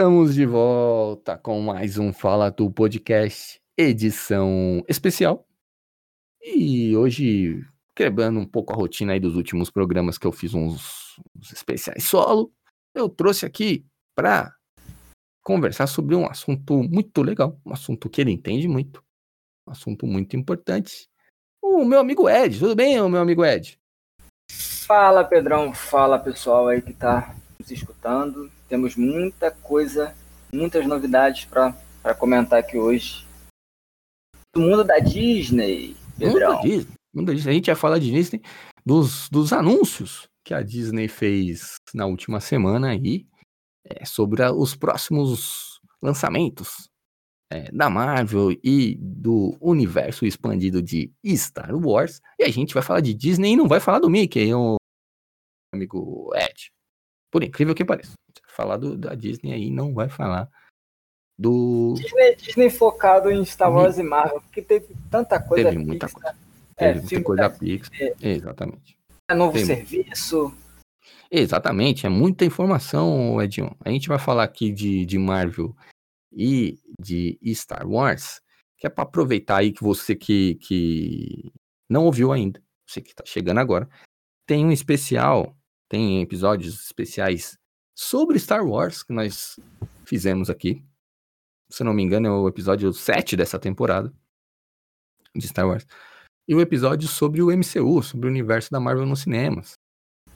Estamos de volta com mais um Fala Tu Podcast, edição especial. E hoje, quebrando um pouco a rotina aí dos últimos programas que eu fiz uns, uns especiais solo, eu trouxe aqui para conversar sobre um assunto muito legal, um assunto que ele entende muito, um assunto muito importante. O meu amigo Ed, tudo bem, meu amigo Ed? Fala, Pedrão. Fala, pessoal aí que tá nos escutando. Temos muita coisa, muitas novidades para comentar aqui hoje. Do mundo da Disney, Pedrão. Mundo da Disney. Mundo da Disney. A gente vai falar de Disney, dos, dos anúncios que a Disney fez na última semana aí, é, sobre a, os próximos lançamentos é, da Marvel e do universo expandido de Star Wars. E a gente vai falar de Disney e não vai falar do Mickey, o amigo Ed. Por incrível que pareça. Falar do, da Disney aí não vai falar do. Disney, Disney focado em Star Wars e Marvel, porque teve tanta coisa. Teve muita Pixar. coisa. Teve é, muita coisa da Pixar. É, Exatamente. É novo Tem... serviço. Exatamente, é muita informação, Edinho. A gente vai falar aqui de, de Marvel e de Star Wars, que é para aproveitar aí que você que, que não ouviu ainda, você que está chegando agora, tem um especial tem episódios especiais sobre Star Wars que nós fizemos aqui. Se não me engano, é o episódio 7 dessa temporada de Star Wars. E o episódio sobre o MCU, sobre o universo da Marvel nos cinemas.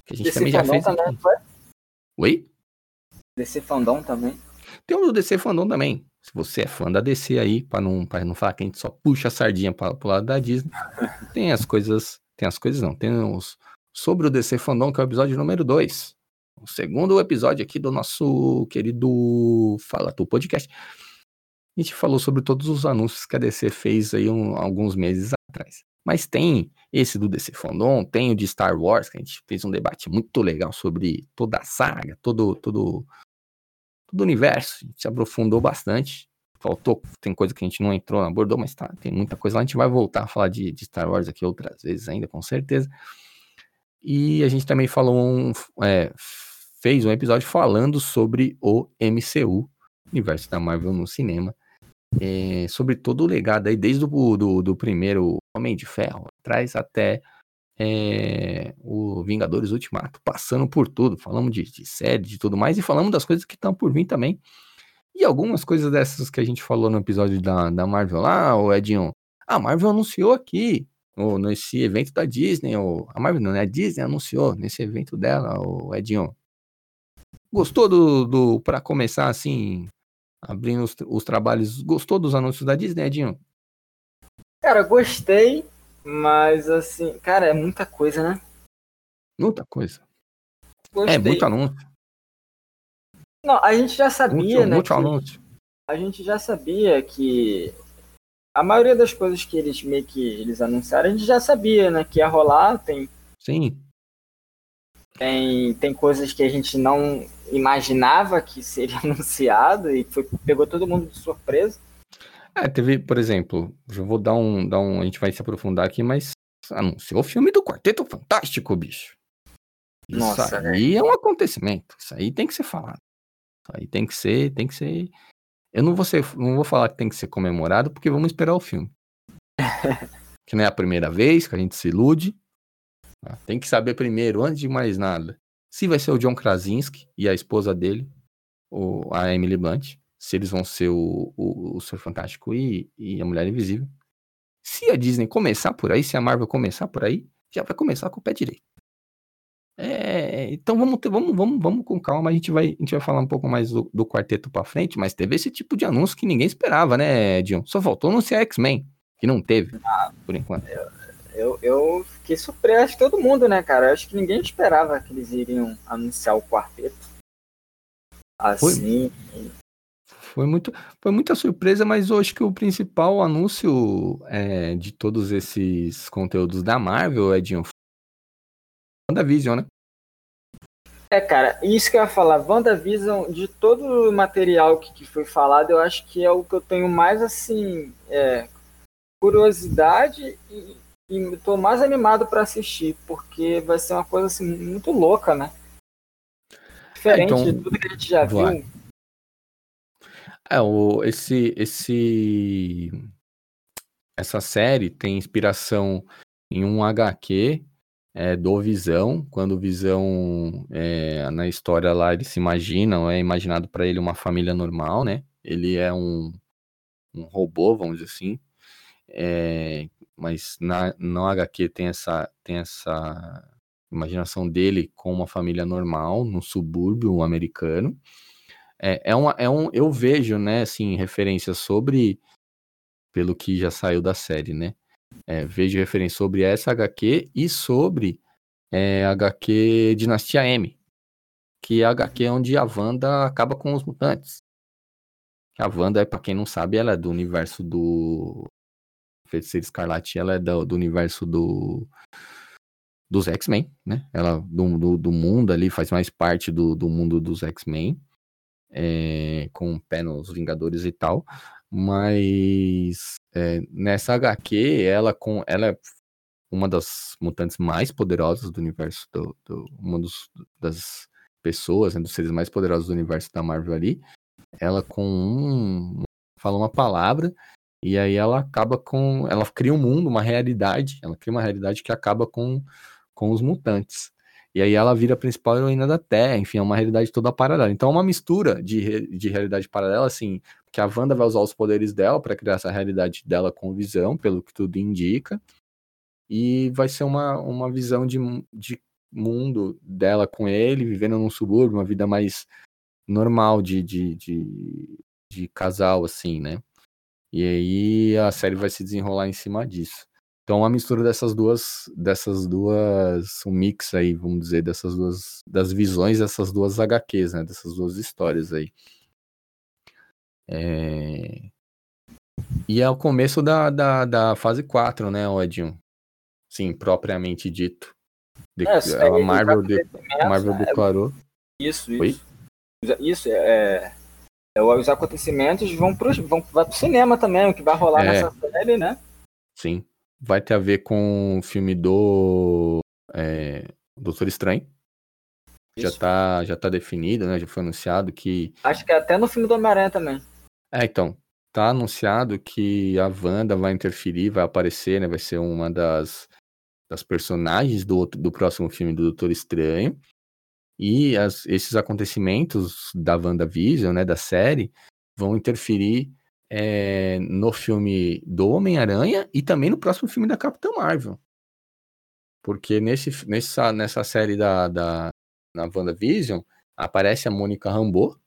Que a gente DC também já fez. Também, foi? Oi? DC Fandom também. Tem o do DC Fandom também. Se você é fã da DC aí, para não, pra não falar que a gente só puxa a sardinha para pro lado da Disney, tem as coisas. Tem as coisas não, tem os, sobre o DC Fandom, que é o episódio número 2. O segundo episódio aqui do nosso querido Fala Tu Podcast. A gente falou sobre todos os anúncios que a DC fez aí um, alguns meses atrás. Mas tem esse do DC Fandom, tem o de Star Wars, que a gente fez um debate muito legal sobre toda a saga, todo, todo, todo o universo. A gente se aprofundou bastante. Faltou, tem coisa que a gente não entrou, não abordou, mas tá, tem muita coisa lá. A gente vai voltar a falar de, de Star Wars aqui outras vezes ainda, com certeza. E a gente também falou um, é, fez um episódio falando sobre o MCU, universo da Marvel no cinema, é, sobre todo o legado aí, desde o do, do primeiro Homem de Ferro, atrás até é, o Vingadores Ultimato, passando por tudo, falamos de, de série, de tudo mais, e falamos das coisas que estão por vir também. E algumas coisas dessas que a gente falou no episódio da, da Marvel lá, o Edinho, a Marvel anunciou aqui ou nesse evento da Disney, ou a Marvel não, né? A Disney anunciou nesse evento dela, o Edinho. Gostou do, do para começar assim, abrindo os, os, trabalhos, gostou dos anúncios da Disney, Edinho? Cara, gostei, mas assim, cara, é muita coisa, né? Muita coisa. Gostei. É muito anúncio. Não, a gente já sabia, muito, né? Muito anúncio. A gente já sabia que a maioria das coisas que eles meio que eles anunciaram, a gente já sabia, né? Que ia rolar, tem. Sim. Tem, tem coisas que a gente não imaginava que seria anunciado e foi, pegou todo mundo de surpresa. É, teve, por exemplo, eu vou dar um, dar um. A gente vai se aprofundar aqui, mas anunciou o filme do Quarteto Fantástico, bicho. Isso Nossa, aí é um acontecimento. Isso aí tem que ser falado. Isso aí tem que ser, tem que ser eu não vou, ser, não vou falar que tem que ser comemorado, porque vamos esperar o filme. que não é a primeira vez que a gente se ilude. Tá? Tem que saber primeiro, antes de mais nada, se vai ser o John Krasinski e a esposa dele, a Emily Blunt, se eles vão ser o, o, o Ser Fantástico e, e a Mulher Invisível. Se a Disney começar por aí, se a Marvel começar por aí, já vai começar com o pé direito. É, então vamos, ter, vamos, vamos, vamos com calma, a gente vai, a gente vai falar um pouco mais do, do quarteto para frente, mas teve esse tipo de anúncio que ninguém esperava, né, Dion? Só faltou anunciar X-Men, que não teve, ah, por enquanto. Eu, eu, eu, fiquei surpreso, acho que todo mundo, né, cara? Acho que ninguém esperava que eles iriam anunciar o quarteto. Assim. Foi, foi muito, foi muita surpresa, mas eu acho que o principal anúncio é, de todos esses conteúdos da Marvel, Edinho, WandaVision, né? É, cara, isso que eu ia falar, WandaVision, de todo o material que, que foi falado, eu acho que é o que eu tenho mais, assim, é, curiosidade e, e tô mais animado para assistir, porque vai ser uma coisa, assim, muito louca, né? Diferente é, então, de tudo que a gente já vai. viu É, o, esse, esse, essa série tem inspiração em um HQ é, do Visão, quando o Visão, é, na história lá, ele se imagina, é imaginado para ele uma família normal, né? Ele é um, um robô, vamos dizer assim, é, mas na, no HQ tem essa, tem essa imaginação dele com uma família normal, no subúrbio americano. É, é, uma, é um, eu vejo, né, assim, referências sobre, pelo que já saiu da série, né? É, vejo referência sobre essa HQ e sobre é, HQ Dinastia M, que é a HQ onde a Wanda acaba com os mutantes. A Wanda, para quem não sabe, ela é do universo do Feiticeiro Escarlate, ela é do, do universo do dos X-Men, né? Ela do, do, do, mundo ali faz mais parte do, do mundo dos X-Men, é, com o pé nos Vingadores e tal. Mas é, nessa HQ, ela com ela é uma das mutantes mais poderosas do universo do, do uma dos, das pessoas, né, dos seres mais poderosos do universo da Marvel ali. Ela com um, fala uma palavra e aí ela acaba com. Ela cria um mundo, uma realidade. Ela cria uma realidade que acaba com, com os mutantes. E aí ela vira a principal heroína da Terra, enfim, é uma realidade toda paralela. Então é uma mistura de, de realidade paralela, assim, que a Wanda vai usar os poderes dela para criar essa realidade dela com visão, pelo que tudo indica. E vai ser uma, uma visão de, de mundo dela com ele, vivendo num subúrbio, uma vida mais normal de, de, de, de casal, assim, né? E aí a série vai se desenrolar em cima disso. Então a mistura dessas duas, dessas duas, um mix aí, vamos dizer, dessas duas, das visões dessas duas HQs, né? Dessas duas histórias aí. É... E é o começo da, da, da fase 4, né, Edinho? Sim, propriamente dito. De... É, a Marvel, de... Marvel né? declarou. Isso, isso. Oi? Isso, é, é, os acontecimentos vão pro, vão, vai pro cinema também, o que vai rolar é, nessa série, né? Sim. Vai ter a ver com o filme do é, Doutor Estranho. Já tá, já tá definido, né? Já foi anunciado que. Acho que é até no filme do Homem-Aranha também. É, então. Tá anunciado que a Wanda vai interferir, vai aparecer, né? Vai ser uma das, das personagens do, do próximo filme do Doutor Estranho. E as, esses acontecimentos da WandaVision, né, da série, vão interferir é, no filme do Homem-Aranha e também no próximo filme da Capitã Marvel. Porque nesse, nessa, nessa série da, da na WandaVision aparece a Mônica Rambeau,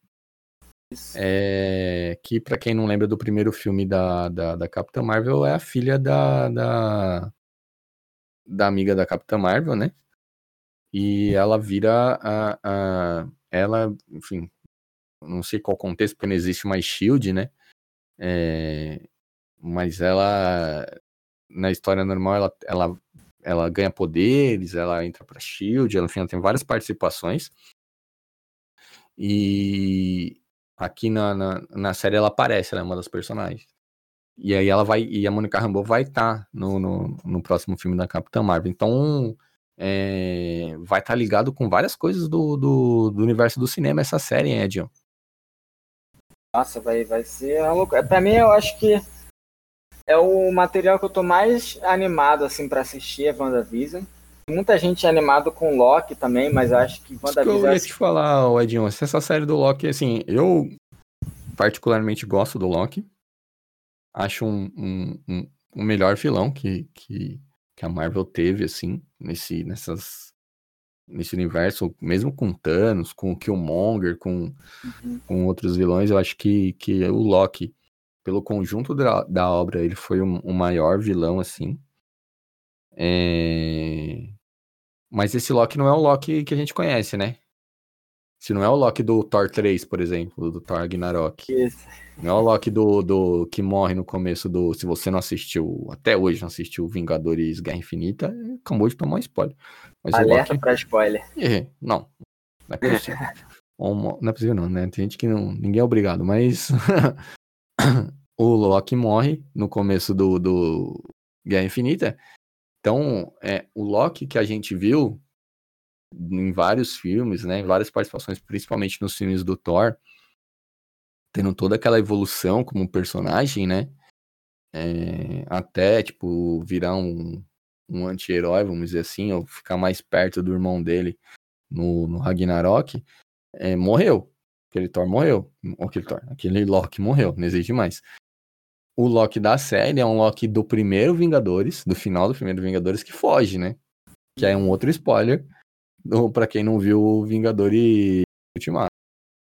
é, que para quem não lembra do primeiro filme da, da, da Capitã Marvel é a filha da, da, da amiga da Capitã Marvel, né? e ela vira a, a ela, enfim, não sei qual contexto, porque não existe mais Shield, né? É, mas ela na história normal ela, ela, ela ganha poderes, ela entra para Shield, ela, enfim, ela tem várias participações. E aqui na, na, na, série ela aparece, ela é uma das personagens. E aí ela vai, e a Monica Rambeau vai estar tá no, no, no próximo filme da Capitã Marvel. Então, é, vai estar tá ligado com várias coisas do, do, do, universo do cinema essa série, Edion? Nossa, vai, vai ser uma loucura. Pra mim, eu acho que é o material que eu tô mais animado, assim, para assistir, é WandaVision. Muita gente é animado com Loki também, mas eu acho que WandaVision... Eu ia te falar, Edion, essa série do Loki, assim, eu particularmente gosto do Loki. Acho um, um, um, um melhor vilão que, que, que a Marvel teve, assim, nesse, nessas, nesse universo, mesmo com Thanos, com o Killmonger, com, uhum. com outros vilões, eu acho que, que o Loki, pelo conjunto da, da obra, ele foi o, o maior vilão, assim. É... Mas esse Loki não é o Loki que a gente conhece, né? Se não é o Loki do Thor 3, por exemplo, do Thor Ragnarok. Isso. Não é o Loki do, do que morre no começo do. Se você não assistiu, até hoje não assistiu Vingadores Guerra Infinita, acabou de tomar um spoiler. Mas Alerta Loki... pra spoiler. É, não. Não é possível. não é possível, não, né? Tem gente que não. Ninguém é obrigado, mas. o Loki morre no começo do, do Guerra Infinita. Então, é, o Loki que a gente viu em vários filmes, né, em várias participações, principalmente nos filmes do Thor, tendo toda aquela evolução como personagem, né? É, até, tipo, virar um, um anti-herói, vamos dizer assim, ou ficar mais perto do irmão dele no, no Ragnarok, é, morreu. Aquele Thor morreu. Aquele Thor, aquele Loki morreu, não existe mais. O Loki da série é um Loki do primeiro Vingadores, do final do primeiro Vingadores, que foge, né? Que é um outro spoiler para quem não viu o Vingadores Ultimato.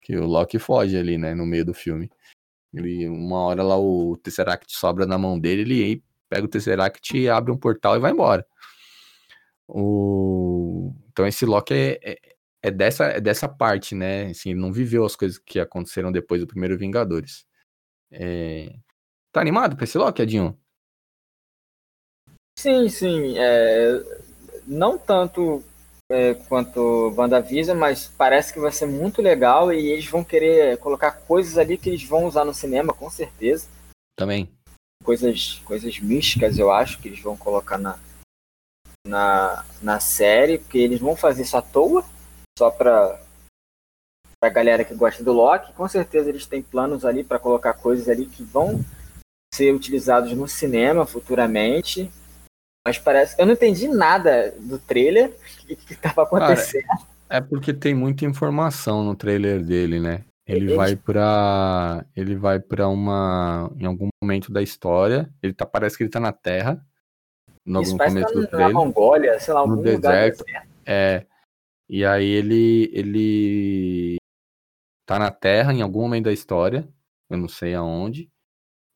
Que o Loki foge ali, né, no meio do filme. Ele, uma hora lá o Tesseract sobra na mão dele, ele pega o Tesseract, abre um portal e vai embora. O... Então esse Loki é, é, é, dessa, é dessa parte, né? Assim, ele não viveu as coisas que aconteceram depois do primeiro Vingadores. É... Tá animado pra esse Loki, Adinho? Sim, sim. É... Não tanto é, quanto WandaVision, mas parece que vai ser muito legal e eles vão querer colocar coisas ali que eles vão usar no cinema, com certeza. Também. Coisas, coisas místicas, eu acho, que eles vão colocar na, na, na série, porque eles vão fazer isso à toa, só pra, pra galera que gosta do Loki. Com certeza eles têm planos ali para colocar coisas ali que vão ser utilizados no cinema futuramente. Mas parece. Eu não entendi nada do trailer. Que, que tava acontecendo. Cara, é porque tem muita informação no trailer dele, né? Ele, vai para ele vai para uma em algum momento da história, ele tá parece que ele tá na Terra. No Isso algum começo tá do trailer, na Mongólia, sei lá, algum no deserto. É. E aí ele ele tá na Terra em algum momento da história, eu não sei aonde,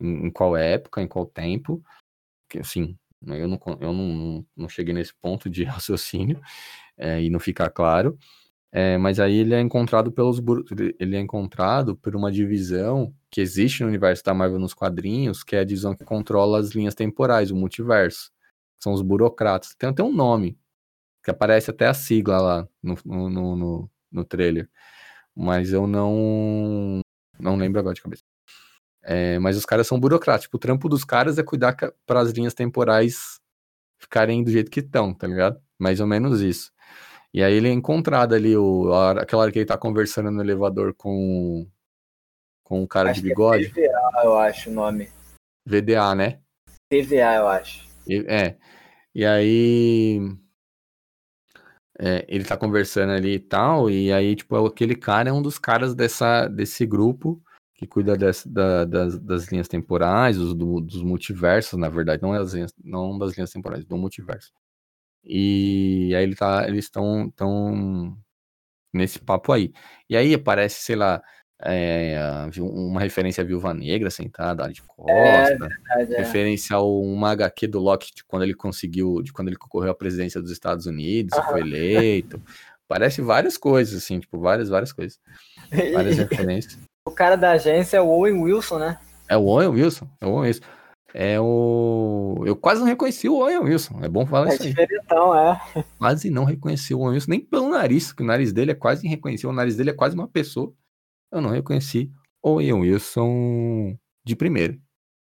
em, em qual época, em qual tempo, que assim, eu não, eu não, não cheguei nesse ponto de raciocínio é, e não ficar claro. É, mas aí ele é encontrado pelos ele é encontrado por uma divisão que existe no universo da Marvel nos quadrinhos, que é a divisão que controla as linhas temporais, o multiverso. São os burocratas. Tem até um nome, que aparece até a sigla lá no, no, no, no trailer. Mas eu não não lembro agora de cabeça. É, mas os caras são burocratas. Tipo, o trampo dos caras é cuidar para as linhas temporais ficarem do jeito que estão, tá ligado? Mais ou menos isso. E aí ele é encontrado ali, o, a, aquela hora que ele tá conversando no elevador com, com o cara acho de é bigode. É VDA, eu acho o nome. VDA, né? TVA, eu acho. E, é. E aí. É, ele tá conversando ali e tal, e aí, tipo, aquele cara é um dos caras dessa, desse grupo que cuida dessa, da, das, das, linhas temporais, dos, do, dos multiversos, na verdade, não, é das linhas, não das linhas temporais, do multiverso. E aí ele tá, eles estão tão nesse papo aí. E aí aparece, sei lá, é, uma referência à Viúva Negra sentada de costa, é, verdade, é. referência a uma HQ do Loki de quando ele conseguiu, de quando ele concorreu à presidência dos Estados Unidos, foi eleito. Parece várias coisas, assim, tipo, várias, várias coisas. Várias referências. O cara da agência é o Owen Wilson, né? É o Owen Wilson, é o Owen Wilson. É o. Eu quase não reconheci o Owen Wilson. É bom falar é isso aí. Diferentão, é. Quase não reconheci o Owen Wilson, nem pelo nariz, que o nariz dele é quase irreconhecível. O nariz dele é quase uma pessoa. Eu não reconheci o Owen Wilson de primeira.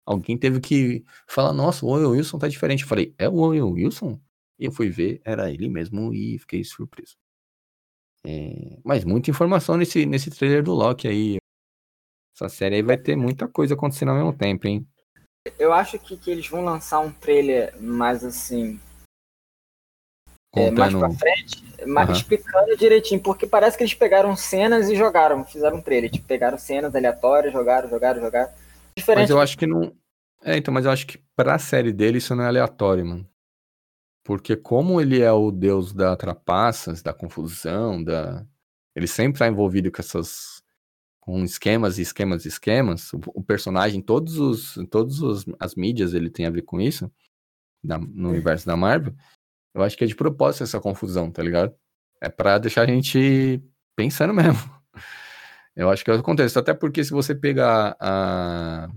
Alguém teve que falar, nossa, o Owen Wilson tá diferente. Eu falei, é o Owen Wilson? E eu fui ver, era ele mesmo e fiquei surpreso. É... Mas muita informação nesse, nesse trailer do Loki aí. Essa série aí vai ter muita coisa acontecendo ao mesmo tempo, hein? Eu acho que, que eles vão lançar um trailer mais assim. É, mais pra frente, mais uhum. explicando direitinho, porque parece que eles pegaram cenas e jogaram, fizeram um trailer. Tipo, pegaram cenas aleatórias, jogaram, jogaram, jogaram. Diferente. Mas eu acho que não. É, então, mas eu acho que pra série dele isso não é aleatório, mano. Porque como ele é o deus da trapaças, da confusão, da. Ele sempre tá envolvido com essas com esquemas e esquemas e esquemas. O, o, personagem, todos os, todos os, as mídias, ele tem a ver com isso, da, no universo da Marvel. Eu acho que é de propósito essa confusão, tá ligado? É para deixar a gente pensando mesmo. Eu acho que é o contexto. Até porque se você pegar a,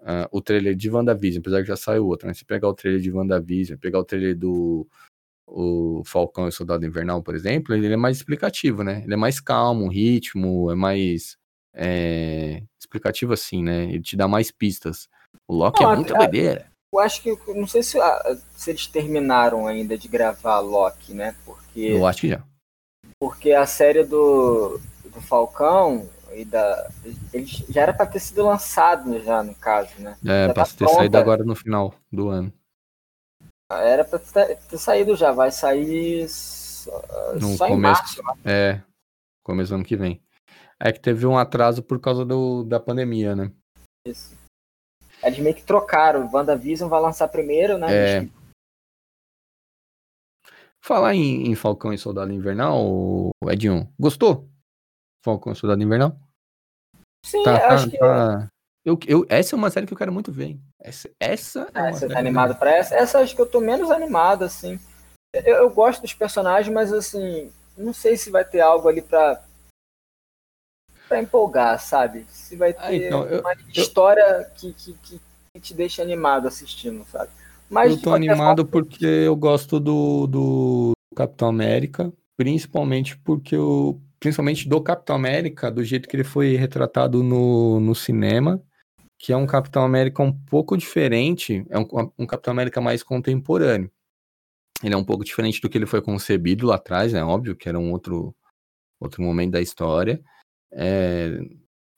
a, o trailer de WandaVision, apesar que já saiu outro, né? Se pegar o trailer de WandaVision, pegar o trailer do o Falcão e o Soldado Invernal, por exemplo, ele é mais explicativo, né? Ele é mais calmo, o ritmo é mais é, explicativo assim, né? Ele te dá mais pistas. O Loki não, é muita doideira. Eu acho que, não sei se, ah, se eles terminaram ainda de gravar Loki, né? Porque... Eu acho que já. Porque a série do, do Falcão aí da. Ele já era para ter sido lançado já, no caso, né? É, já pra tá ter pronta. saído agora no final do ano. Era pra ter, saído já, vai sair só, No só em começo. março. né? É, começo do ano que vem. É que teve um atraso por causa do, da pandemia, né? Isso. Eles meio que trocaram. WandaVision vai lançar primeiro, né? É. Falar em, em Falcão e Soldado Invernal, Edinho, gostou? Falcão e Soldado Invernal? Sim, Tá, tá, acho que tá. Eu, eu, essa é uma série que eu quero muito ver. hein? Essa, essa é uma você tá animado pra essa? Essa acho que eu tô menos animado, assim. Eu, eu gosto dos personagens, mas assim, não sei se vai ter algo ali pra, pra empolgar, sabe? Se vai ter Ah, então, eu- uma história que, que, que te deixa animado assistindo, sabe? Mas Eu tô animado forma, porque eu gosto do, do Capitão América, principalmente porque eu, principalmente do Capitão América, do jeito que ele foi retratado no, no cinema, que é um Capitão América um pouco diferente, é um, um Capitão América mais contemporâneo. Ele é um pouco diferente do que ele foi concebido lá atrás, é óbvio que era um outro, outro momento da história, é,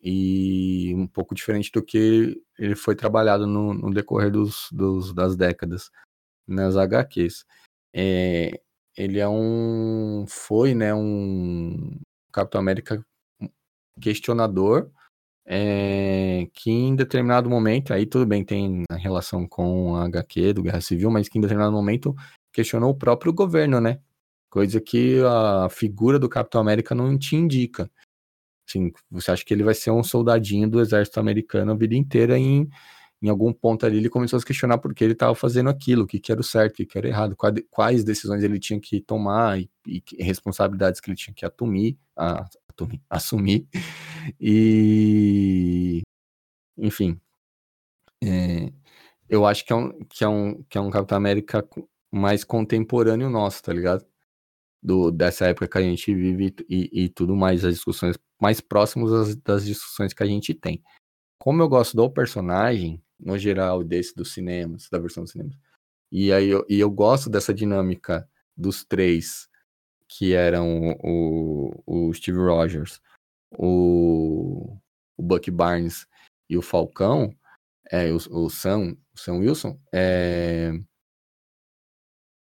e um pouco diferente do que ele foi trabalhado no, no decorrer dos, dos- das décadas nas HQs. É, ele é um. Foi, né? Um Capitão América questionador. É, que em determinado momento, aí tudo bem, tem a relação com a HQ do Guerra Civil, mas que em determinado momento questionou o próprio governo, né? Coisa que a figura do Capitão América não te indica. Assim, você acha que ele vai ser um soldadinho do exército americano a vida inteira em, em algum ponto ali ele começou a se questionar por que ele estava fazendo aquilo, o que, que era o certo, o que, que era errado, quais, decisões ele tinha que tomar e, e responsabilidades que ele tinha que atumir, a- atumir, assumir. E enfim, é, eu acho que é, um, que, é um, que é um Capitão América mais contemporâneo nosso, tá ligado? Do, dessa época que a gente vive e, e tudo mais, as discussões mais próximas das, das discussões que a gente tem. Como eu gosto do personagem, no geral, desse dos cinemas, da versão dos cinemas, e aí eu, e eu gosto dessa dinâmica dos três, que eram o, o Steve Rogers, o, o Bucky Barnes e o Falcão, é, o, o Sam, o Sam Wilson, é,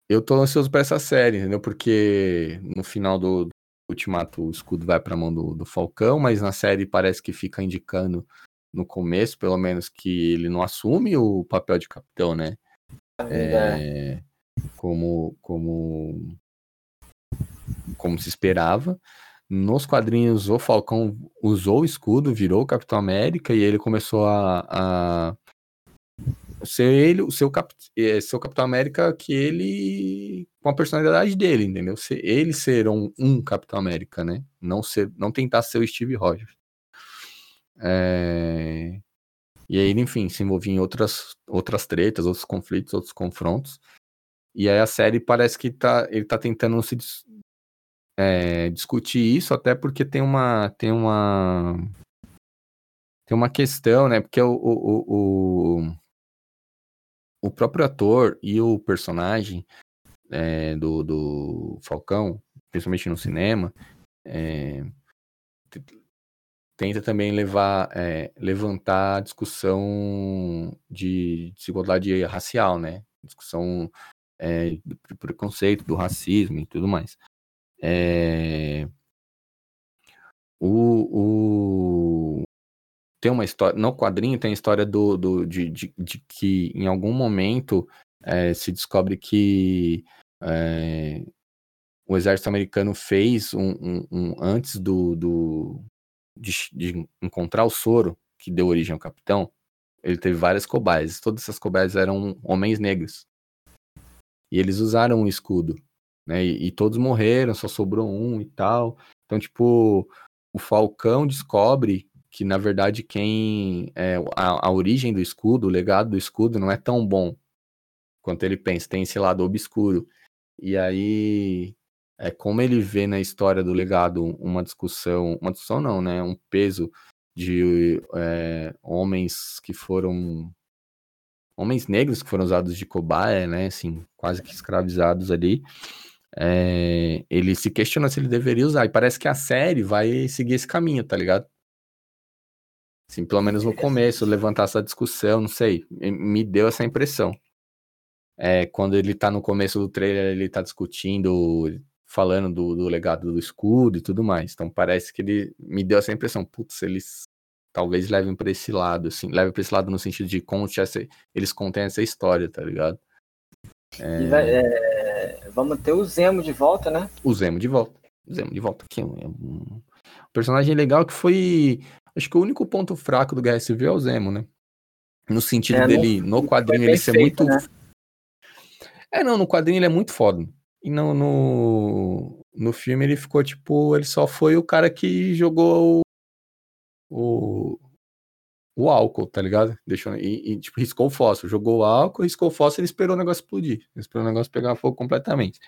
eu tô ansioso pra essa série, entendeu? Porque no final do, do Ultimato o escudo vai pra mão do, do Falcão, mas na série parece que fica indicando no começo, pelo menos, que ele não assume o papel de capitão, né? é, É, como, como, como se esperava. Nos quadrinhos, o Falcão usou o escudo, virou o Capitão América e ele começou a, a ser ele, o seu, cap, eh, seu Capitão América que ele com a personalidade dele, entendeu? Ser, ele ser um, um Capitão América, né? Não ser, não tentar ser o Steve Rogers. É, E aí, enfim, se envolvia em outras, outras tretas, outros conflitos, outros confrontos. E aí a série parece que tá, ele tá tentando se é, discutir isso, até porque tem uma. Tem uma. Tem uma questão, né? Porque o, o, o, o, próprio ator e o personagem é, do, do Falcão, principalmente no cinema, é, tenta também levar, é, levantar a discussão de desigualdade racial, né? Discussão é, do pre- preconceito, do racismo e tudo mais. É, o, o- tem uma história, no quadrinho tem a história do, do- de, de- de que em algum momento é, se descobre que é, o exército americano fez um, um- um- antes do, do- de, de encontrar o soro que deu origem ao capitão, ele teve várias cobaias. Todas essas cobaias eram homens negros. E eles usaram o escudo, né? E, e todos morreram, só sobrou um e tal. Então, tipo, o Falcão descobre que, na verdade, quem. É, a, a origem do escudo, o legado do escudo, não é tão bom quanto ele pensa. Tem esse lado obscuro. E aí. É como ele vê na história do legado uma discussão, uma discussão não, né? Um peso de é, homens que foram homens negros que foram usados de cobaia, né? Assim, quase que escravizados ali. É, ele se questiona se ele deveria usar. E parece que a série vai seguir esse caminho, tá ligado? Assim, pelo menos no começo, levantar essa discussão, não sei, me deu essa impressão. É, quando ele tá no começo do trailer, ele tá discutindo, falando do, do legado do escudo e tudo mais. Então parece que ele me deu essa impressão, putz, eles talvez levem para esse lado, assim, levem para esse lado no sentido de conte essa, eles contêm essa história, tá ligado? É... É... Vamos ter o Zemo de volta, né? O Zemo de volta. O Zemo de volta. Que é um personagem legal que foi. Acho que o único ponto fraco do Guerra Civil é o Zemo, né? No sentido é, dele, no, no quadrinho, ele ser feito, muito. Né? É, não, no quadrinho ele é muito foda. E no, no, no filme ele ficou tipo. Ele só foi o cara que jogou o, o álcool, tá ligado? Deixou, e, e, tipo, riscou o fósforo, jogou o álcool, riscou o fósforo e esperou o negócio explodir. Esperou o negócio pegar fogo completamente.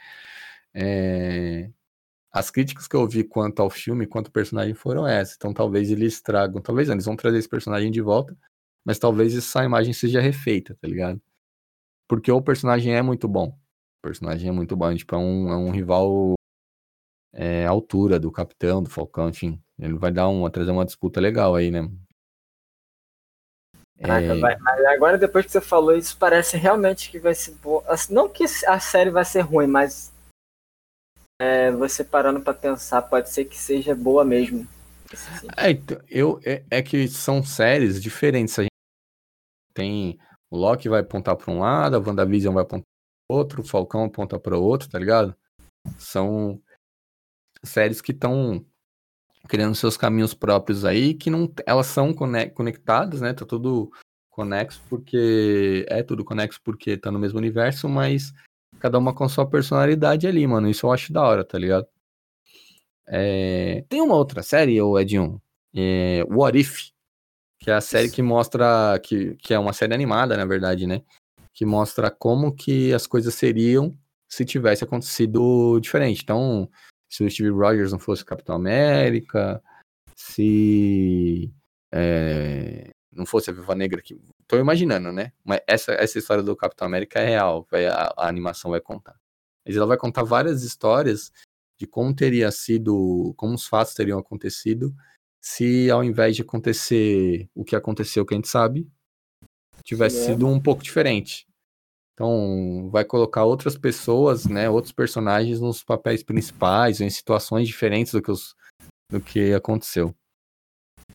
É... As críticas que eu vi quanto ao filme, quanto ao personagem foram essas. Então talvez eles tragam, talvez eles vão trazer esse personagem de volta, mas talvez essa imagem seja refeita, tá ligado? Porque o personagem é muito bom. O personagem é muito bom, tipo, é um, é um rival é, altura do capitão, do Falcão, enfim. Ele vai dar uma, trazer uma disputa legal aí, né? Caraca, é... vai, mas agora depois que você falou isso, parece realmente que vai ser boa. Não que a série vai ser ruim, mas é, você parando para pensar, pode ser que seja boa mesmo. É, então, eu, é, é, que são séries diferentes. A gente tem. O Loki vai apontar para um lado, a WandaVision vai apontar para outro, o Falcão aponta para outro, tá ligado? São séries que estão criando seus caminhos próprios aí, que não, elas são conectadas, né? Tá tudo conexo porque é tudo conexo porque tá no mesmo universo, mas cada uma com sua personalidade ali, mano. Isso eu acho da hora, tá ligado? É... Tem uma outra série, o Edinho, é... What If, que é a série que mostra que, que é uma série animada, na verdade, né? Que mostra como que as coisas seriam se tivesse acontecido diferente. Então, se o Steve Rogers não fosse Capitão América, se é, não fosse a Viva Negra que tô imaginando, né? Mas essa, essa história do Capitão América é real, vai, a, a, animação vai contar. Mas ela vai contar várias histórias de como teria sido, como os fatos teriam acontecido se ao invés de acontecer o que aconteceu, que a gente sabe, tivesse Sim, é. sido um pouco diferente. Então, vai colocar outras pessoas, né, outros personagens nos papéis principais, em situações diferentes do que, os, do que aconteceu.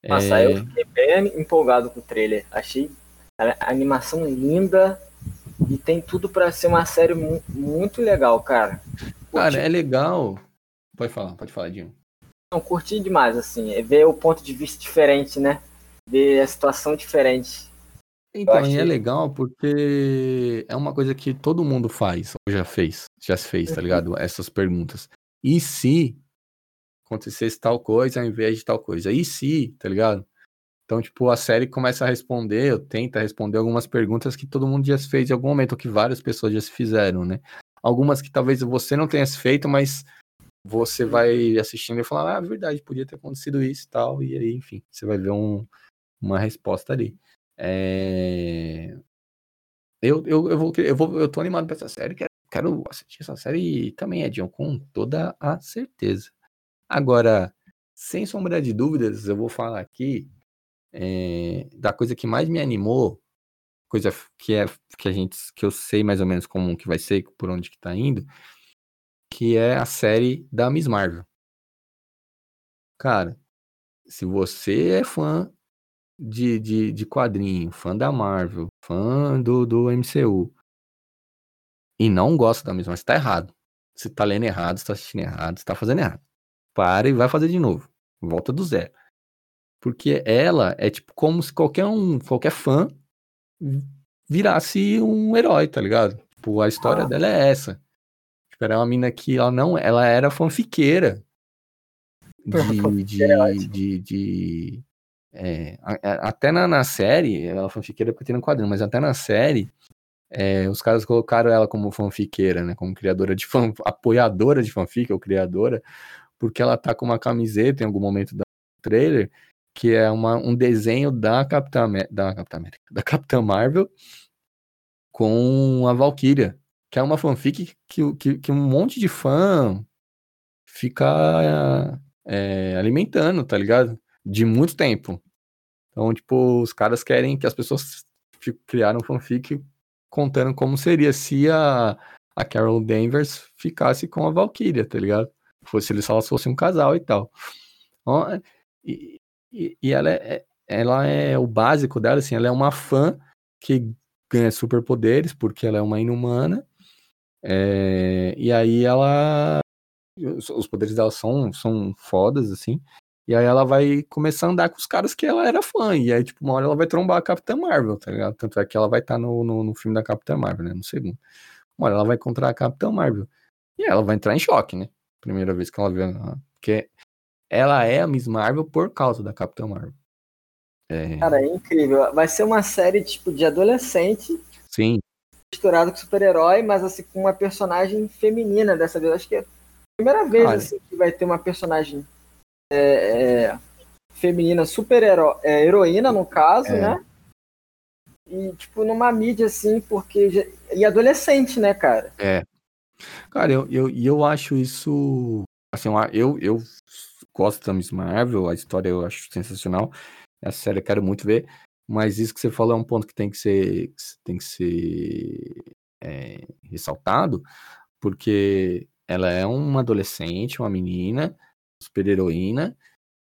Nossa, é... eu fiquei bem empolgado com o trailer. Achei a animação linda e tem tudo para ser uma série mu muito legal, cara. Curti. Cara, é legal. Pode falar, pode falar, Dinho. Não, curti demais, assim, é ver o ponto de vista diferente, né? Ver a situação diferente. Então, achei... e é legal porque é uma coisa que todo mundo faz, ou já fez, já se fez, tá uhum. ligado? Essas perguntas. E se acontecesse tal coisa ao invés de tal coisa? E se, tá ligado? Então, tipo, a série começa a responder, ou tenta responder algumas perguntas que todo mundo já se fez em algum momento, ou que várias pessoas já se fizeram, né? Algumas que talvez você não tenha se feito, mas você vai assistindo e falar, ah, é verdade, podia ter acontecido isso e tal, e aí, enfim, você vai ver um, uma resposta ali. É... Eu, eu, eu, vou, eu, vou, eu tô animado pra essa série, quero, quero assistir essa série também, Edson, com toda a certeza. Agora, sem sombra de dúvidas, eu vou falar aqui é, da coisa que mais me animou, coisa que é que a gente que eu sei mais ou menos como que vai ser, por onde que tá indo, que é a série da Miss Marvel. Cara, se você é fã de, de, de quadrinho, fã da Marvel, fã do, do MCU, e não gosta da mesma, você tá errado. Você tá lendo errado, você tá assistindo errado, você tá fazendo errado. Para e vai fazer de novo. Volta do zero. Porque ela é tipo como se qualquer um, qualquer fã virasse um herói, tá ligado? Tipo, a história ah. dela é essa. Tipo, era uma mina que ela não, ela era fanfiqueira de, de, de, de, é, até na, na, série, ela é fanfiqueira porque tem no quadrinho, mas até na série, é, os caras colocaram ela como fanfiqueira, né? Como criadora de fan, apoiadora de fanfic, ou criadora, porque ela tá com uma camiseta em algum momento do trailer, que é uma, um desenho da Capitã, da Capitã América, da Capitã Marvel com a Valkyria, que é uma fanfic que, que, que um monte de fã fica é, alimentando, tá ligado? De muito tempo. Então, tipo, os caras querem que as pessoas criaram um fanfic contando como seria se a, a Carol Danvers ficasse com a Valkyria, tá ligado? Se eles só fossem um casal e tal. Então, e, e, ela, é, ela é o básico dela, assim, ela é uma fã que ganha superpoderes porque ela é uma inumana. É, e aí ela. Os, os poderes dela são, são fodas, assim. E aí ela vai começar a andar com os caras que ela era fã. E aí, tipo, uma hora ela vai trombar a Capitã Marvel, tá ligado? Tanto é que ela vai estar tá no, no, no, filme da Capitã Marvel, né? No segundo. Uma hora ela vai encontrar a Capitã Marvel. E ela vai entrar em choque, né? Primeira vez que ela vê. Porque ela é a Miss Marvel por causa da Capitã Marvel. É... Cara, é incrível. Vai ser uma série, tipo, de adolescente. Sim. Misturado com super-herói, mas assim, com uma personagem feminina dessa vez. Acho que é a primeira vez assim, que vai ter uma personagem é, é, feminina super é, heroína, no caso, é. né? E, tipo, numa mídia assim, porque. E adolescente, né, cara? É. Cara, eu, eu, eu acho isso. Assim, eu, eu gosto da Miss Marvel, a história eu acho sensacional. Essa série eu quero muito ver. Mas isso que você falou é um ponto que tem que ser, tem que ser é, ressaltado, porque ela é uma adolescente, uma menina, super-heroína,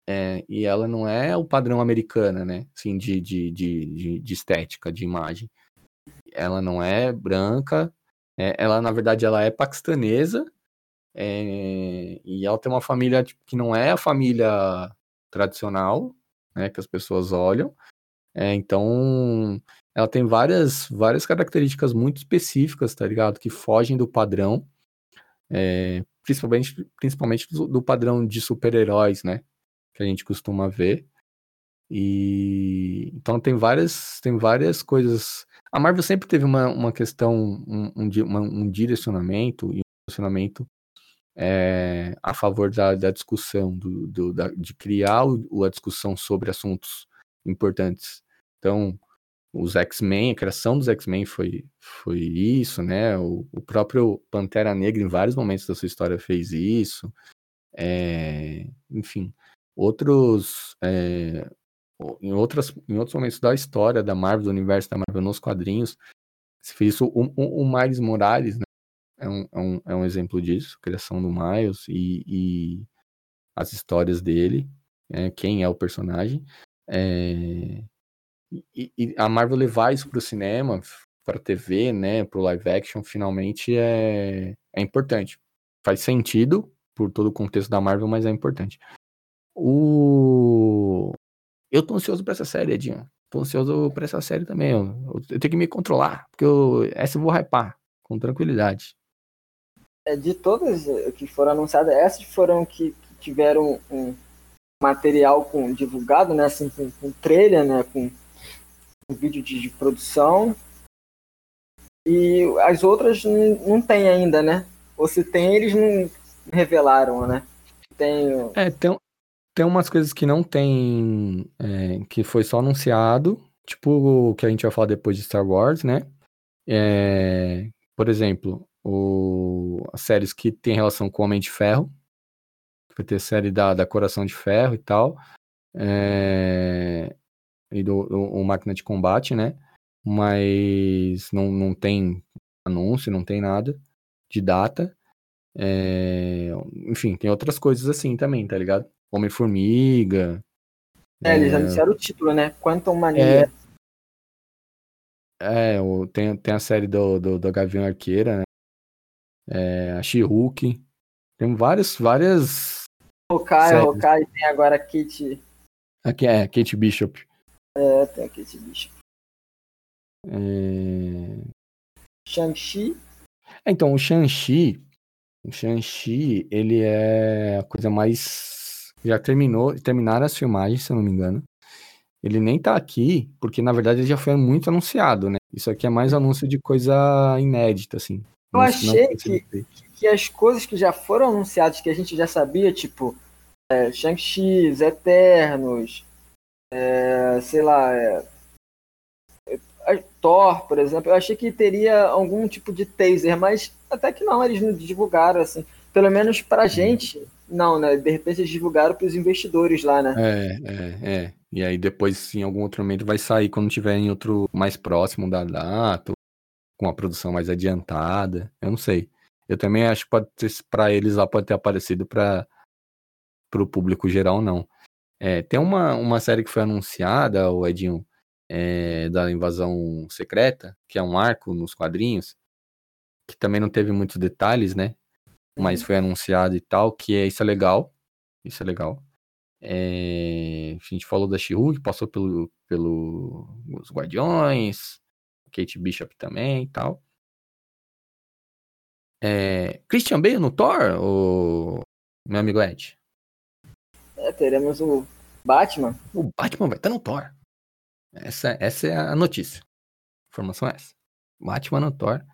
é, e ela não é o padrão americana, né? Assim, de, de, de, de, estética, de imagem. Ela não é branca, é, ela, na verdade, ela é paquistanesa, é, e ela tem uma família tipo, que não é a família tradicional, né? Que as pessoas olham. É, então, ela tem várias, várias características muito específicas, tá ligado? Que fogem do padrão. É, principalmente, principalmente do, do padrão de super-heróis, né? Que a gente costuma ver. E então tem várias, tem várias coisas. A Marvel sempre teve uma, uma questão, um, um, um direcionamento e um direcionamento é, a favor da, da discussão, do, do da, de criar o, a discussão sobre assuntos importantes. Então, os X-Men, a criação dos X-Men foi, foi isso, né? O, o, próprio Pantera Negra, em vários momentos da sua história, fez isso. É, enfim, outros. É, em, outras, em outros momentos da história da Marvel, do universo da Marvel nos quadrinhos, se fez isso. O, o, o Miles Morales, né? É um, é, um, é um exemplo disso, a criação do Miles e, e as histórias dele, é, quem é o personagem. É, e, e, a Marvel levar isso para o cinema, para TV, né, para o live action, finalmente é, é importante. Faz sentido por todo o contexto da Marvel, mas é importante. O... Eu tô ansioso para essa série, Edinho. Tô ansioso para essa série também. Eu, eu, tenho que me controlar, porque eu, essa eu vou hypar com tranquilidade. É, de todas que foram anunciadas, essas foram que, que tiveram um material com divulgado, né, assim, com, com né, com vídeo de, de, produção. E as outras não, tem ainda, né? Ou se tem, eles não revelaram, né? Tem... É, tem, tem umas coisas que não tem, é, que foi só anunciado, tipo o que a gente vai falar depois de Star Wars, né? É, por exemplo, o, as séries que tem relação com Homem de Ferro, vai ter série da, da Coração de Ferro e tal. É, e do, do o Máquina de Combate, né? Mas não, não tem anúncio, não tem nada de data. É, enfim, tem outras coisas assim também, tá ligado? Homem-Formiga. É, eles é, anunciaram o título, né? Quantum Mania. É, é o, tem, tem a série do, do, do Gavião Arqueira, né? É, a She-Hulk. Tem várias, várias. Hawkeye, Hawkeye, tem agora a Kate. Aqui é, Kate Bishop. É, tem aqui esse bicho. É... Shang-Chi. É, então, o Shang-Chi, o Shang-Chi, ele é a coisa mais. Já terminou, terminaram as filmagens, se eu não me engano. Ele nem tá aqui, porque na verdade ele já foi muito anunciado, né? Isso aqui é mais anúncio de coisa inédita, assim. Eu achei que, que as coisas que já foram anunciadas, que a gente já sabia, tipo, é, Shang-Chi, Eternos, é, sei lá, é, é, Thor, por exemplo, eu achei que teria algum tipo de taser, mas até que não, eles não divulgaram, assim. pelo menos pra gente, não, né? De repente eles divulgaram pros investidores lá, né? É, é, é. E aí depois, em algum outro momento, vai sair quando tiver em outro mais próximo da data, com a produção mais adiantada. Eu não sei. Eu também acho que pode ter, pra eles lá pode ter aparecido para pro público geral, não. É, tem uma, uma série que foi anunciada, o Edinho, é, da invasão secreta, que é um arco nos quadrinhos, que também não teve muitos detalhes, né? Mas uhum. foi anunciado e tal, que é, isso é legal. Isso é legal. É, a gente falou da she que passou pelo, pelo os Guardiões, Kate Bishop também e tal. É, Christian Bale no Thor, o meu amigo Ed? É, teremos o Batman. O Batman vai estar no Thor. Essa, essa é a notícia. Informação é essa. Batman no Thor.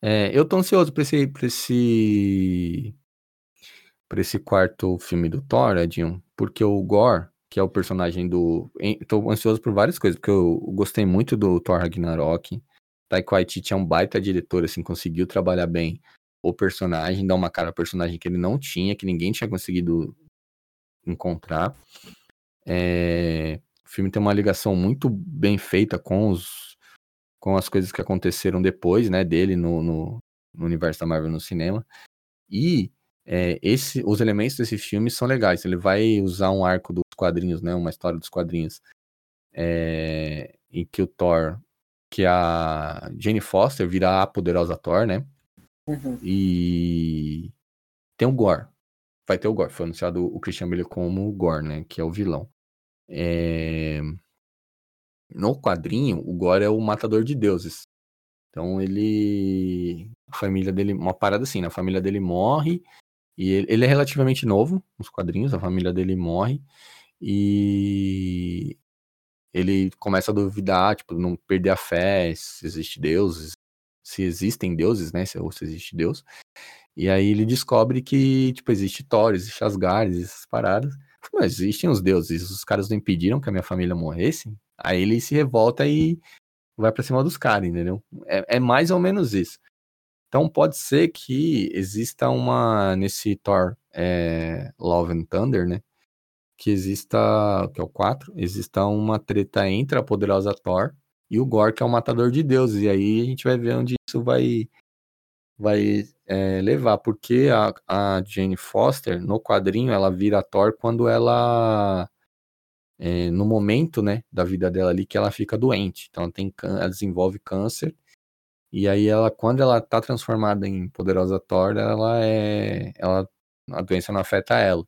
É, eu tô ansioso pra esse, pra esse. pra esse quarto filme do Thor, Edinho, porque o Gore, que é o personagem do. Tô ansioso por várias coisas, porque eu gostei muito do Thor Ragnarok. Taika Waititi é um baita diretor, assim, conseguiu trabalhar bem o personagem, dar uma cara ao personagem que ele não tinha, que ninguém tinha conseguido encontrar. É, o filme tem uma ligação muito bem feita com os com as coisas que aconteceram depois, né, dele no, no, no universo da Marvel no cinema. E é, esse, os elementos desse filme são legais. Ele vai usar um arco dos quadrinhos, né, uma história dos quadrinhos, é, em que o Thor, que a Jane Foster virá a poderosa Thor, né? Uhum. E tem o Gore. Vai ter o Gore. Foi anunciado o Christian Bale como o Gore, né? Que é o vilão. É... No quadrinho, o Gore é o matador de deuses. Então ele. A família dele. Uma parada assim, né? A família dele morre. E ele, ele é relativamente novo nos quadrinhos. A família dele morre. E ele começa a duvidar, tipo, não perder a fé, se existe deuses, se existem deuses, né? Ou se existe Deus. E aí ele descobre que, tipo, existe Thor, existe Asgard, essas paradas. Mas existem os deuses, os caras não impediram que a minha família morresse. Aí ele se revolta e vai pra cima dos caras, entendeu? É, é, mais ou menos isso. Então pode ser que exista uma, nesse Thor é, Love and Thunder, né? Que exista, que é o 4, exista uma treta entre a poderosa Thor e o Gore, que é o matador de deuses. E aí a gente vai ver onde isso vai vai é, levar, porque a, a Jane Foster, no quadrinho, ela vira Thor quando ela, é, no momento, né, da vida dela ali, que ela fica doente, então ela, tem, ela desenvolve câncer, e aí ela, quando ela tá transformada em poderosa Thor, ela é, ela, a doença não afeta ela.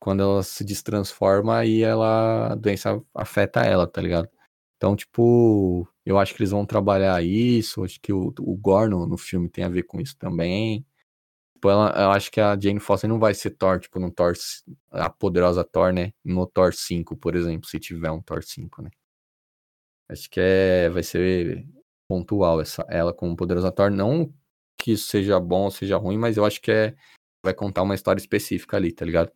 Quando ela se destransforma, aí ela, a doença afeta ela, tá ligado? Então, tipo, eu acho que eles vão trabalhar isso. Acho que o, o no, no filme tem a ver com isso também. Tipo, ela, eu acho que a Jane Foster não vai ser Thor, tipo, no Thor, a poderosa Thor, né? No Thor 5, por exemplo, se tiver um Thor 5, né? Acho que é, vai ser pontual essa, ela como poderosa Thor. Não que isso seja bom ou seja ruim, mas eu acho que é, vai contar uma história específica ali, tá ligado?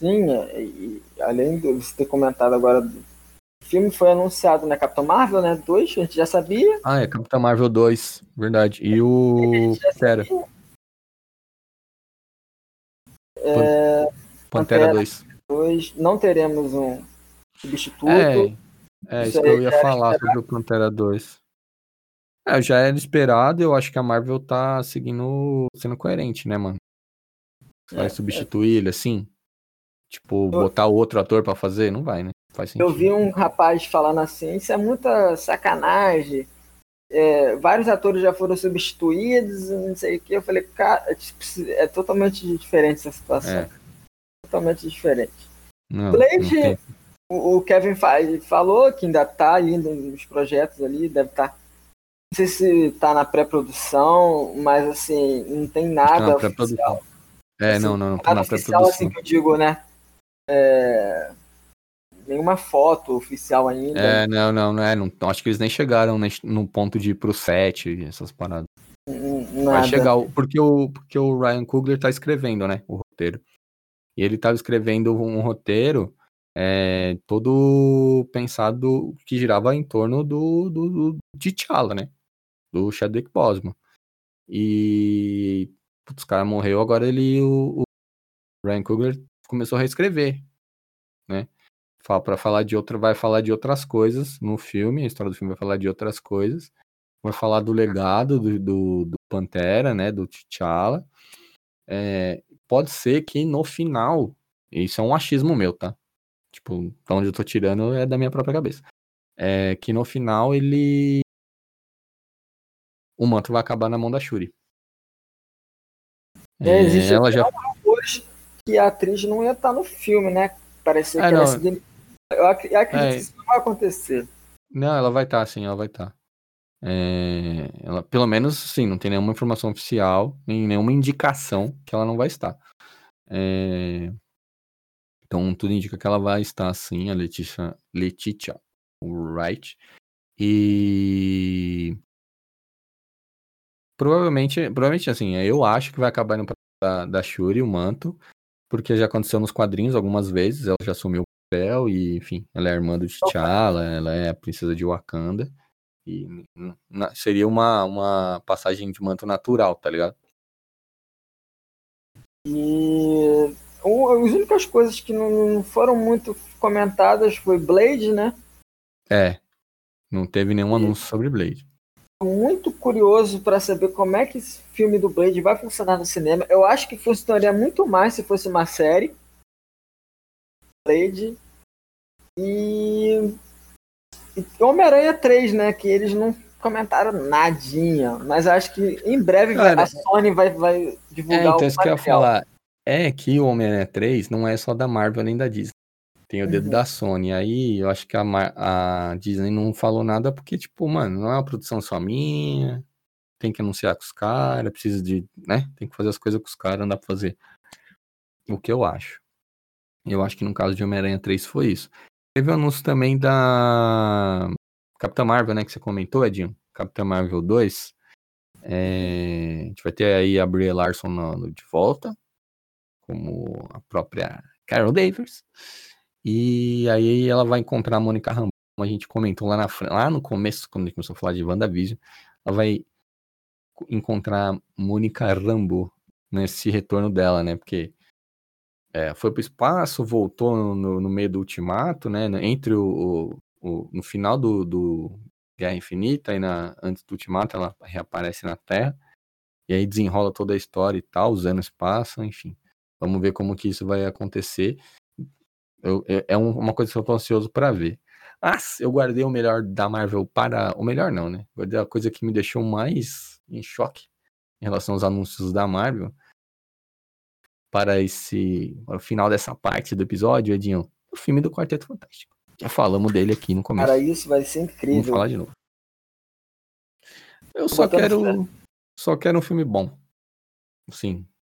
Sim, é, e, além de você ter comentado agora, o filme foi anunciado na né, Capitão Marvel, né? 2, a gente já sabia. Ah, é Capitão Marvel 2, verdade. E o. Pera. É... Pantera 2. 2. Não teremos um substituto. É, é isso, isso que eu ia falar sobre o Pantera 2. É, já era esperado, eu acho que a Marvel tá seguindo, sendo coerente, né, mano? Vai é, substituir é. ele assim? Tipo, botar outro ator para fazer? Não vai, né? Faz sentido. Eu vi um rapaz falando assim, isso é muita sacanagem. É, vários atores já foram substituídos, não sei o que. Eu falei, cara, é, tipo, é totalmente diferente essa situação. É. Totalmente diferente. Não, Blade, não o, o, Kevin falou que ainda tá indo nos projetos ali, deve estar. Tá, não sei se tá na pré-produção, mas assim, não tem nada tá oficial. É, assim, não, não, não tá na pré-produção. assim que eu digo, né? É, nenhuma foto oficial ainda. É, não, não, não é. Não, acho que eles nem chegaram no ponto de ir pro set, essas paradas. Nada. Vai chegar, porque o, porque o Ryan Coogler tá escrevendo, né, o roteiro. E ele tava escrevendo um roteiro é, todo pensado que girava em torno do, do, do de T'Challa, né, do Chadwick Boseman. E putz, o cara morreu, agora ele, o, o Ryan Coogler começou a reescrever, né? Para falar de outra, vai falar de outras coisas no filme, a história do filme vai falar de outras coisas, vai falar do legado do, do, do Pantera, né? Do T'Challa. É, pode ser que no final, isso é um achismo meu, tá? Tipo, pra onde eu tô tirando é da minha própria cabeça. É que no final ele. O manto vai acabar na mão da Shuri. É, existe ela já que a atriz não ia estar no filme, né? Parecia é, que ela se... Eu acredito é. que isso não vai acontecer. Não, ela vai estar, sim, ela vai estar. É, ela, pelo menos, sim, não tem nenhuma informação oficial, nem nenhuma indicação que ela não vai estar. É, então, tudo indica que ela vai estar, sim, a Letitia, Letitia Wright. E provavelmente, provavelmente assim, eu acho que vai acabar no da, da Shuri, o manto, porque já aconteceu nos quadrinhos algumas vezes, ela já assumiu o papel e, enfim, ela é irmã do T'Challa, ela é a princesa de Wakanda. E na, seria uma, uma passagem de manto natural, tá ligado? E as únicas coisas que não foram muito comentadas foi Blade, né? É. Não teve nenhum anúncio sobre Blade muito curioso para saber como é que esse filme do Blade vai funcionar no cinema. Eu acho que funcionaria muito mais se fosse uma série. Blade. E. e Homem-Aranha 3, né? Que eles não comentaram nadinha. Mas acho que em breve Cara, a Sony vai, vai divulgar é, então, o isso que eu ia falar. É que o Homem-Aranha 3 não é só da Marvel nem da Disney tem o dedo uhum. da Sony. Aí eu acho que a, a, Disney não falou nada porque, tipo, mano, não é uma produção só minha. Tem que anunciar com os caras, precisa de, né? Tem que fazer as coisas com os caras, não dá pra fazer. O que eu acho. Eu acho que no caso de Homem-Aranha 3 foi isso. Teve o anúncio também da Capitã Marvel, né? Que você comentou, Edinho. Capitã Marvel 2. É... A gente vai ter aí a Brie Larson no, no, de volta, como a própria Carol Davis. E aí ela vai encontrar a Mônica Rambeau, como a gente comentou lá, na, lá no começo, quando a gente começou a falar de WandaVision, ela vai encontrar Mônica Rambeau nesse retorno dela, né? Porque é, foi pro espaço, voltou no, no, meio do ultimato, né? Entre o, o, o no final do, do, Guerra Infinita e na, antes do ultimato ela reaparece na Terra. E aí desenrola toda a história e tal, os anos passam, enfim. Vamos ver como que isso vai acontecer. Eu, é, é uma coisa que eu tô ansioso para ver. Ah, eu guardei o melhor da Marvel para. O melhor não, né? Guardei a coisa que me deixou mais em choque em relação aos anúncios da Marvel. Para esse. Para o final dessa parte do episódio, Edinho. O filme do Quarteto Fantástico. Já falamos dele aqui no começo. Cara, isso vai ser incrível. Vamos falar de novo. Eu só quero. Só quero um filme bom. Sim.